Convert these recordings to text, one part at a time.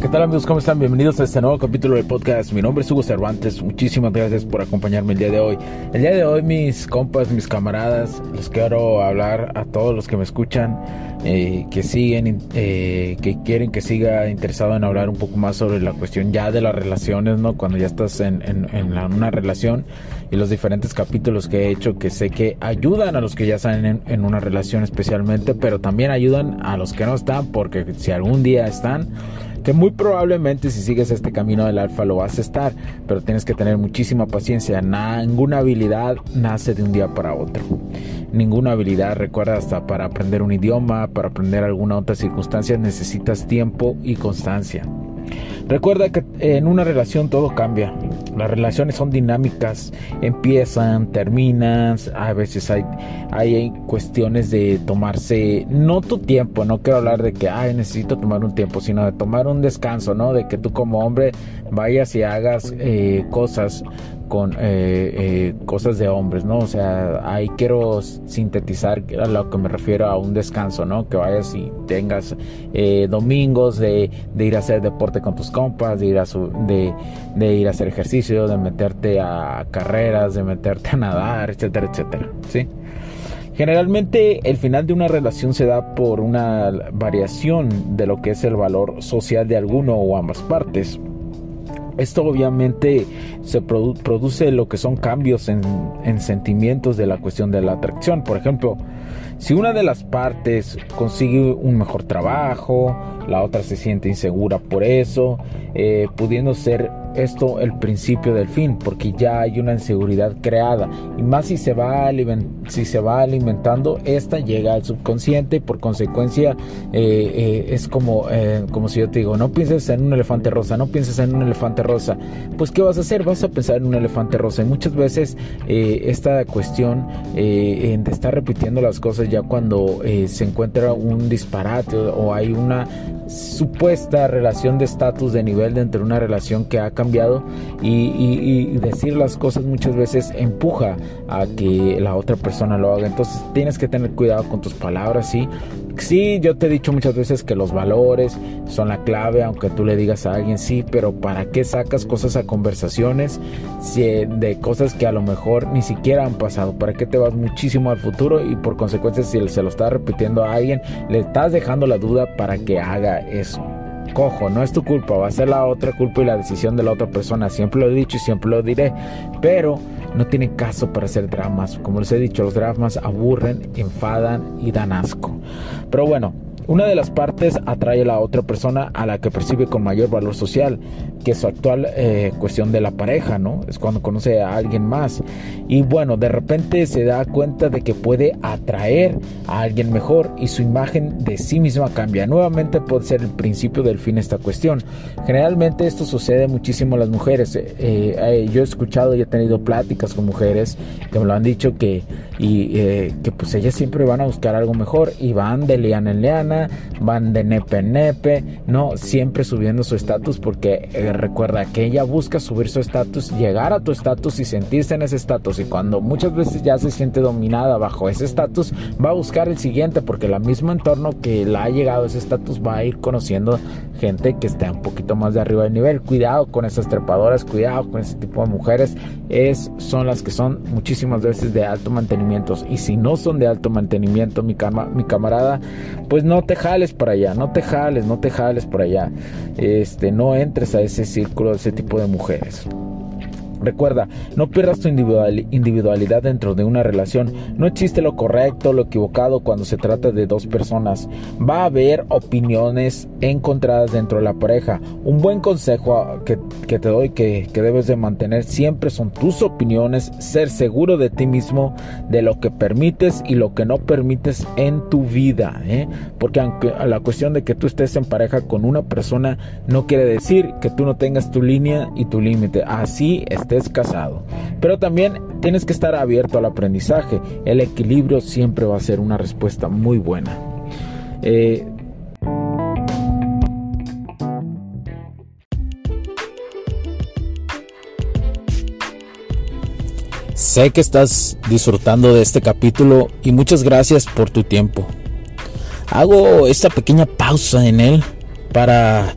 ¿Qué tal amigos? ¿Cómo están? Bienvenidos a este nuevo capítulo del podcast. Mi nombre es Hugo Cervantes. Muchísimas gracias por acompañarme el día de hoy. El día de hoy mis compas, mis camaradas, les quiero hablar a todos los que me escuchan, eh, que siguen, eh, que quieren que siga interesado en hablar un poco más sobre la cuestión ya de las relaciones, ¿no? Cuando ya estás en, una relación y los diferentes capítulos que he hecho que sé que ayudan a los que ya están en, en una relación especialmente, pero también ayudan a los que no están porque si algún día están, muy probablemente si sigues este camino del alfa lo vas a estar, pero tienes que tener muchísima paciencia. Ninguna habilidad nace de un día para otro. Ninguna habilidad, recuerda, hasta para aprender un idioma, para aprender alguna otra circunstancia, necesitas tiempo y constancia. Recuerda que en una relación todo cambia. Las relaciones son dinámicas, empiezan, terminan, a veces hay, hay cuestiones de tomarse, no tu tiempo, no quiero hablar de que, ay, necesito tomar un tiempo, sino de tomar un descanso, ¿no? De que tú como hombre vayas y hagas eh, cosas con eh, eh, cosas de hombres, ¿no? O sea, ahí quiero sintetizar a lo que me refiero a un descanso, ¿no? Que vayas y tengas domingos de, ir a hacer deporte con tus compas, de ir a, de, de, ir a hacer ejercicio, de meterte a carreras, de meterte a nadar, etcétera, etcétera, ¿sí? Generalmente el final de una relación se da por una variación de lo que es el valor social de alguno o ambas partes. Esto obviamente se produce lo que son cambios en, en, sentimientos de la cuestión de la atracción. Por ejemplo, si una de las partes consigue un mejor trabajo, la otra se siente insegura por eso, eh, pudiendo ser esto el principio del fin, porque ya hay una inseguridad creada. Y más si se va, si se va alimentando, esta llega al subconsciente y por consecuencia eh, eh, es como, eh, como si yo te digo, no pienses en un elefante rosa, no pienses en un elefante rosa. Pues ¿qué vas a hacer? Vas a pensar en un elefante rosa. Y muchas veces esta cuestión de estar repitiendo las cosas ya cuando se encuentra un disparate o hay una supuesta relación de estatus de nivel de una relación que ha cambiado y, decir las cosas muchas veces empuja a que la otra persona lo haga. Entonces tienes que tener cuidado con tus palabras sí sí yo te he dicho muchas veces que los valores son la clave aunque tú le digas a alguien sí pero para qué sacas cosas a conversaciones de cosas que a lo mejor ni siquiera han pasado para qué te vas muchísimo al futuro y por consecuencia si se lo estás repitiendo a alguien le estás dejando la duda para que haga eso. Cojo, no es tu culpa, va a ser la otra culpa y la decisión de la otra persona. Siempre lo he dicho y siempre lo diré. Pero no tiene caso para hacer dramas. Como les he dicho, los dramas aburren, enfadan y dan asco. Pero bueno, una de las partes atrae a la otra persona a la que percibe con mayor valor social, que es su actual eh, cuestión de la pareja, ¿no? Es cuando conoce a alguien más. Y bueno, de repente se da cuenta de que puede atraer a alguien mejor y su imagen de sí misma cambia. Nuevamente puede ser el principio del fin esta cuestión. Generalmente esto sucede muchísimo a las mujeres. Eh, eh, yo he escuchado y he tenido pláticas con mujeres que me lo han dicho que, y, que pues ellas siempre van a buscar algo mejor y van de liana en liana van de nepe nepe, no siempre subiendo su estatus porque eh, recuerda que ella busca subir su estatus, llegar a tu estatus y sentirse en ese estatus. Y cuando muchas veces ya se siente dominada bajo ese estatus, va a buscar el siguiente porque el mismo entorno que la ha llegado a ese estatus va a ir conociendo gente que esté un poquito más de arriba del nivel. Cuidado con esas trepadoras, cuidado con ese tipo de mujeres, es, son las que son muchísimas veces de alto mantenimiento. Y si no son de alto mantenimiento, mi, cama, mi camarada, pues no te jales para allá, no te jales, no te jales por allá. Este, no entres a ese círculo de ese tipo de mujeres. Recuerda, no pierdas tu individualidad dentro de una relación. No existe lo correcto lo equivocado cuando se trata de dos personas. Va a haber opiniones encontradas dentro de la pareja. Un buen consejo que, te doy que, debes de mantener siempre son tus opiniones, ser seguro de ti mismo, de lo que permites y lo que no permites en tu vida. ¿eh? Porque aunque la cuestión de que tú estés en pareja con una persona no quiere decir que tú no tengas tu línea y tu límite. Así es casado. Pero también tienes que estar abierto al aprendizaje. El equilibrio siempre va a ser una respuesta muy buena. Eh, Sé que estás disfrutando de este capítulo y muchas gracias por tu tiempo. Hago esta pequeña pausa en él para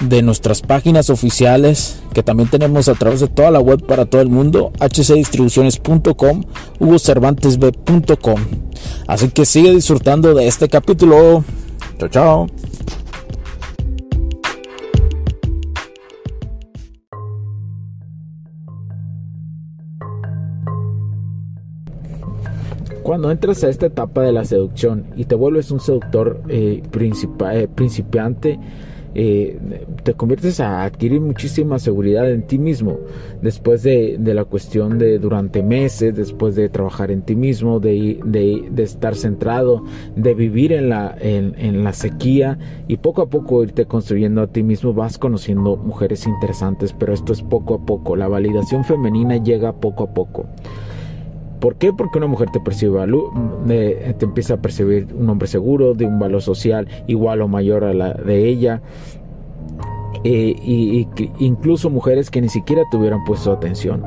de nuestras páginas oficiales que también tenemos a través de toda la web para todo el mundo, hcdistribuciones.com, hugocervantesb.com. Así que sigue disfrutando de este capítulo. Chao, chao. Cuando entras a esta etapa de la seducción y te vuelves un seductor eh, eh principiante, eh, te conviertes a adquirir muchísima seguridad en ti mismo después de, la cuestión de durante meses, después de trabajar en ti mismo, de, de, estar centrado, de vivir en la, en, la sequía y poco a poco irte construyendo a ti mismo, vas conociendo mujeres interesantes, pero esto es poco a poco, la validación femenina llega poco a poco. ¿Por qué? Porque una mujer te percibe te empieza a percibir un hombre seguro, de un valor social igual o mayor a la de ella. Eh, y, incluso mujeres que ni siquiera te hubieran puesto atención.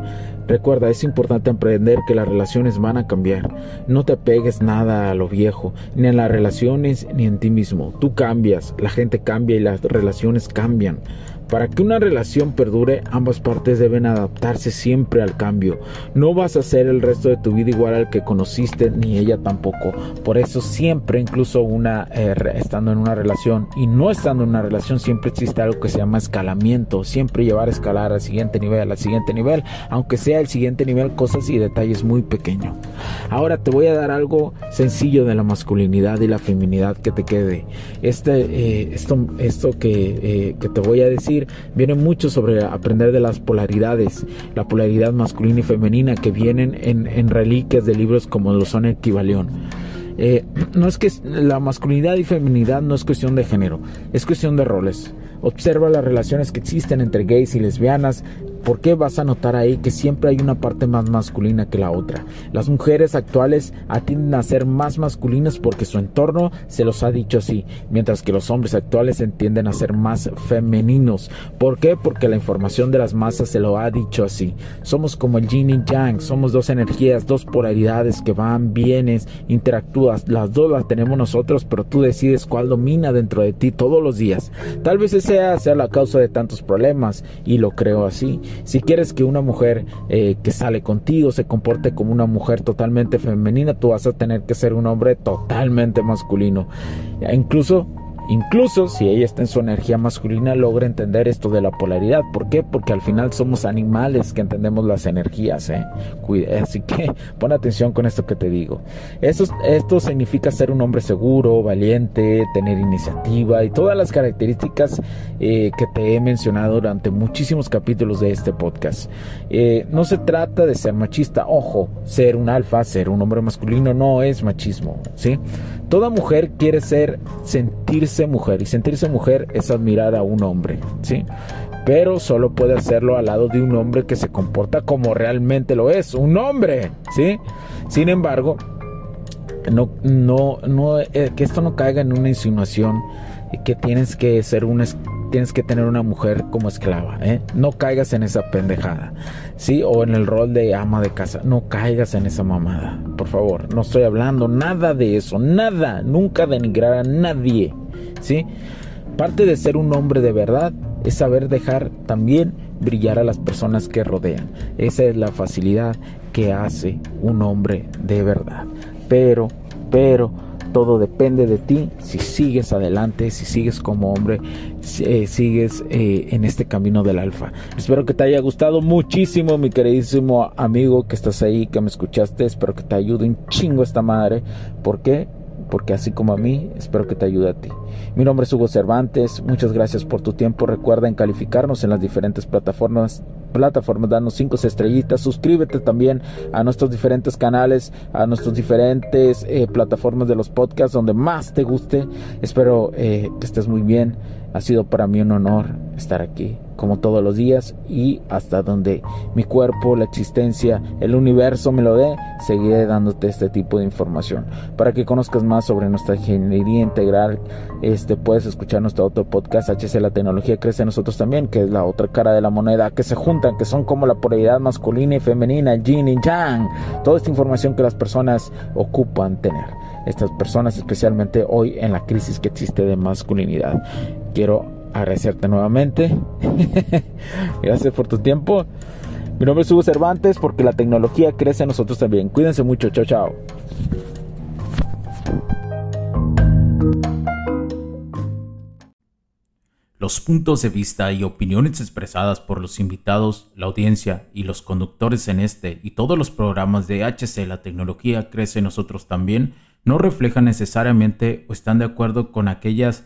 Recuerda, es importante aprender que las relaciones van a cambiar. No te pegues nada a lo viejo, ni en las relaciones ni en ti mismo. Tú cambias, la gente cambia y las relaciones cambian. Para que una relación perdure, ambas partes deben adaptarse siempre al cambio. No vas a ser el resto de tu vida igual al que conociste, ni ella tampoco. Por eso siempre, incluso una eh, estando en una relación y no estando en una relación, siempre existe algo que se llama escalamiento. Siempre llevar a escalar al siguiente nivel, al siguiente nivel, aunque sea el siguiente nivel, cosas y detalles muy pequeños. Ahora te voy a dar algo sencillo de la masculinidad y la feminidad que te quede. Este, eh, esto, esto que, eh, que te voy a decir viene mucho sobre aprender de las polaridades, la polaridad masculina y femenina que vienen en, reliquias de libros como lo son Equivalión. Eh, no es que la masculinidad y feminidad no es cuestión de género, es cuestión de roles. Observa las relaciones que existen entre gays y lesbianas, ¿Por qué vas a notar ahí que siempre hay una parte más masculina que la otra? Las mujeres actuales atienden a ser más masculinas porque su entorno se los ha dicho así, mientras que los hombres actuales entienden a ser más femeninos. ¿Por qué? Porque la información de las masas se lo ha dicho así. Somos como el yin y yang, somos dos energías, dos polaridades que van, vienes, interactúas. Las dos las tenemos nosotros, pero tú decides cuál domina dentro de ti todos los días. Tal vez esa sea la causa de tantos problemas y lo creo así. Si quieres que una mujer eh, que sale contigo se comporte como una mujer totalmente femenina, tú vas a tener que ser un hombre totalmente masculino. Incluso Incluso si ella está en su energía masculina, logra entender esto de la polaridad. ¿Por qué? Porque al final somos animales que entendemos las energías. ¿eh? Así que pon atención con esto que te digo. Esto, significa ser un hombre seguro, valiente, tener iniciativa y todas las características eh, que te he mencionado durante muchísimos capítulos de este podcast. Eh, no se trata de ser machista. Ojo, ser un alfa, ser un hombre masculino no es machismo. ¿sí? Toda mujer quiere ser, sentirse mujer y sentirse mujer es admirar a un hombre, ¿sí? Pero solo puede hacerlo al lado de un hombre que se comporta como realmente lo es, un hombre, ¿sí? Sin embargo, no, no, no, eh, que esto no caiga en una insinuación que tienes que ser un tienes que tener una mujer como esclava, ¿eh? No caigas en esa pendejada, ¿sí? O en el rol de ama de casa, no caigas en esa mamada, por favor. No estoy hablando nada de eso, nada, nunca denigrar a nadie, ¿sí? Parte de ser un hombre de verdad es saber dejar también brillar a las personas que rodean. Esa es la facilidad que hace un hombre de verdad. Pero, pero, todo depende de ti si sigues adelante, si sigues como hombre, eh, sigues eh, en este camino del alfa. Espero que te haya gustado muchísimo, mi queridísimo amigo que estás ahí, que me escuchaste. Espero que te ayude un chingo esta madre. ¿Por qué? porque así como a mí, espero que te ayude a ti. Mi nombre es Hugo Cervantes, muchas gracias por tu tiempo. Recuerda en calificarnos en las diferentes plataformas, plataformas, danos cinco estrellitas, suscríbete también a nuestros diferentes canales, a nuestras diferentes eh, plataformas de los podcasts donde más te guste. Espero eh, que estés muy bien. Ha sido para mí un honor estar aquí como todos los días y hasta donde mi cuerpo, la existencia, el universo me lo dé, seguiré dándote este tipo de información. Para que conozcas más sobre nuestra ingeniería integral, este puedes escuchar nuestro otro podcast HC La tecnología crece en nosotros también, que es la otra cara de la moneda, que se juntan, que son como la polaridad masculina y femenina, yin y yang, toda esta información que las personas ocupan tener. Estas personas especialmente hoy en la crisis que existe de masculinidad. Quiero agradecerte nuevamente. Gracias por tu tiempo. Mi nombre es Hugo Cervantes porque la tecnología crece en nosotros también. Cuídense mucho. Chao, chao. Los puntos de vista y opiniones expresadas por los invitados, la audiencia y los conductores en este y todos los programas de HC La tecnología crece en nosotros también no reflejan necesariamente o están de acuerdo con aquellas